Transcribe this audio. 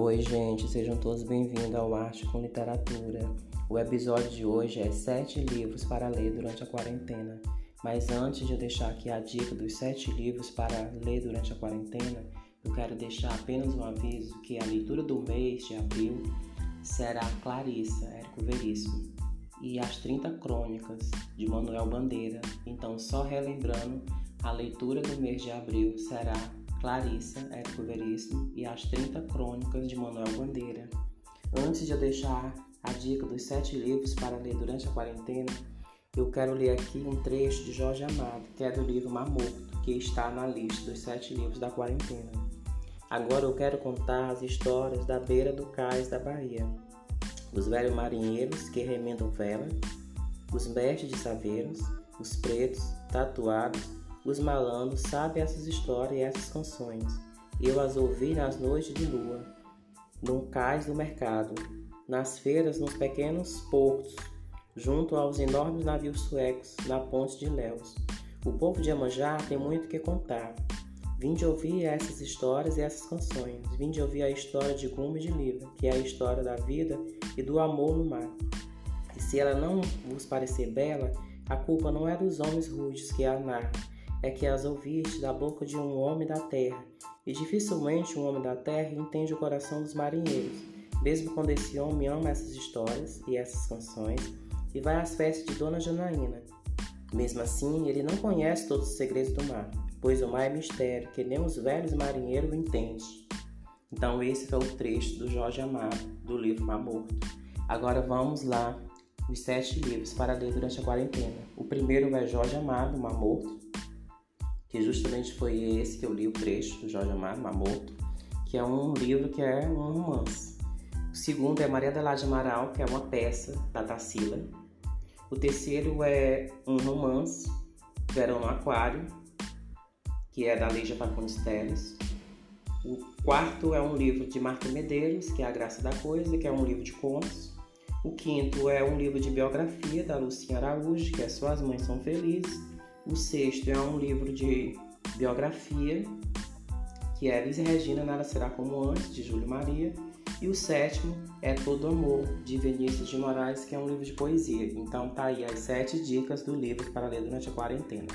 Oi, gente, sejam todos bem-vindos ao Arte com Literatura. O episódio de hoje é sete livros para ler durante a quarentena. Mas antes de eu deixar aqui a dica dos sete livros para ler durante a quarentena, eu quero deixar apenas um aviso que a leitura do mês de abril será Clarissa, Érico Veríssimo, e as 30 Crônicas de Manuel Bandeira. Então, só relembrando, a leitura do mês de abril será Clarissa, Érico Veríssimo e as 30 Crônicas de Manuel Bandeira. Antes de eu deixar a dica dos sete livros para ler durante a quarentena, eu quero ler aqui um trecho de Jorge Amado, que é do livro Mar que está na lista dos sete livros da quarentena. Agora eu quero contar as histórias da beira do cais da Bahia. Os velhos marinheiros que remendam vela, os mestres de saveiros, os pretos, tatuados, os malandros sabem essas histórias e essas canções. Eu as ouvi nas noites de lua, no cais do mercado, nas feiras, nos pequenos portos, junto aos enormes navios suecos na ponte de Léus. O povo de Amanjá tem muito que contar. Vim de ouvir essas histórias e essas canções. Vim de ouvir a história de Gume de Livra, que é a história da vida e do amor no mar. E se ela não vos parecer bela, a culpa não é dos homens rudes que a narram, é que as ouviste da boca de um homem da terra, e dificilmente um homem da terra entende o coração dos marinheiros, mesmo quando esse homem ama essas histórias e essas canções e vai às festas de Dona Janaína. Mesmo assim, ele não conhece todos os segredos do mar, pois o mar é mistério que nem os velhos marinheiros entendem. Então esse foi o trecho do Jorge Amado, do livro Mar Morto. Agora vamos lá, os sete livros para ler durante a quarentena. O primeiro é Jorge Amado, Mar Morto, que justamente foi esse que eu li o trecho do Jorge Amado, Mamoto, que é um livro que é um romance. O segundo é Maria Adelaide Amaral, que é uma peça da Tarsila. O terceiro é um romance, Verão no Aquário, que é da Lígia Fagundes Teles. O quarto é um livro de Marta Medeiros, que é A Graça da Coisa, que é um livro de contos. O quinto é um livro de biografia da Lucinha Araújo, que é Suas Mães São Felizes. O sexto é um livro de biografia, que é Elis Regina, Nada Será Como Antes, de Júlio Maria. E o sétimo é Todo Amor, de Vinícius de Moraes, que é um livro de poesia. Então tá aí as sete dicas do livro para ler durante a quarentena.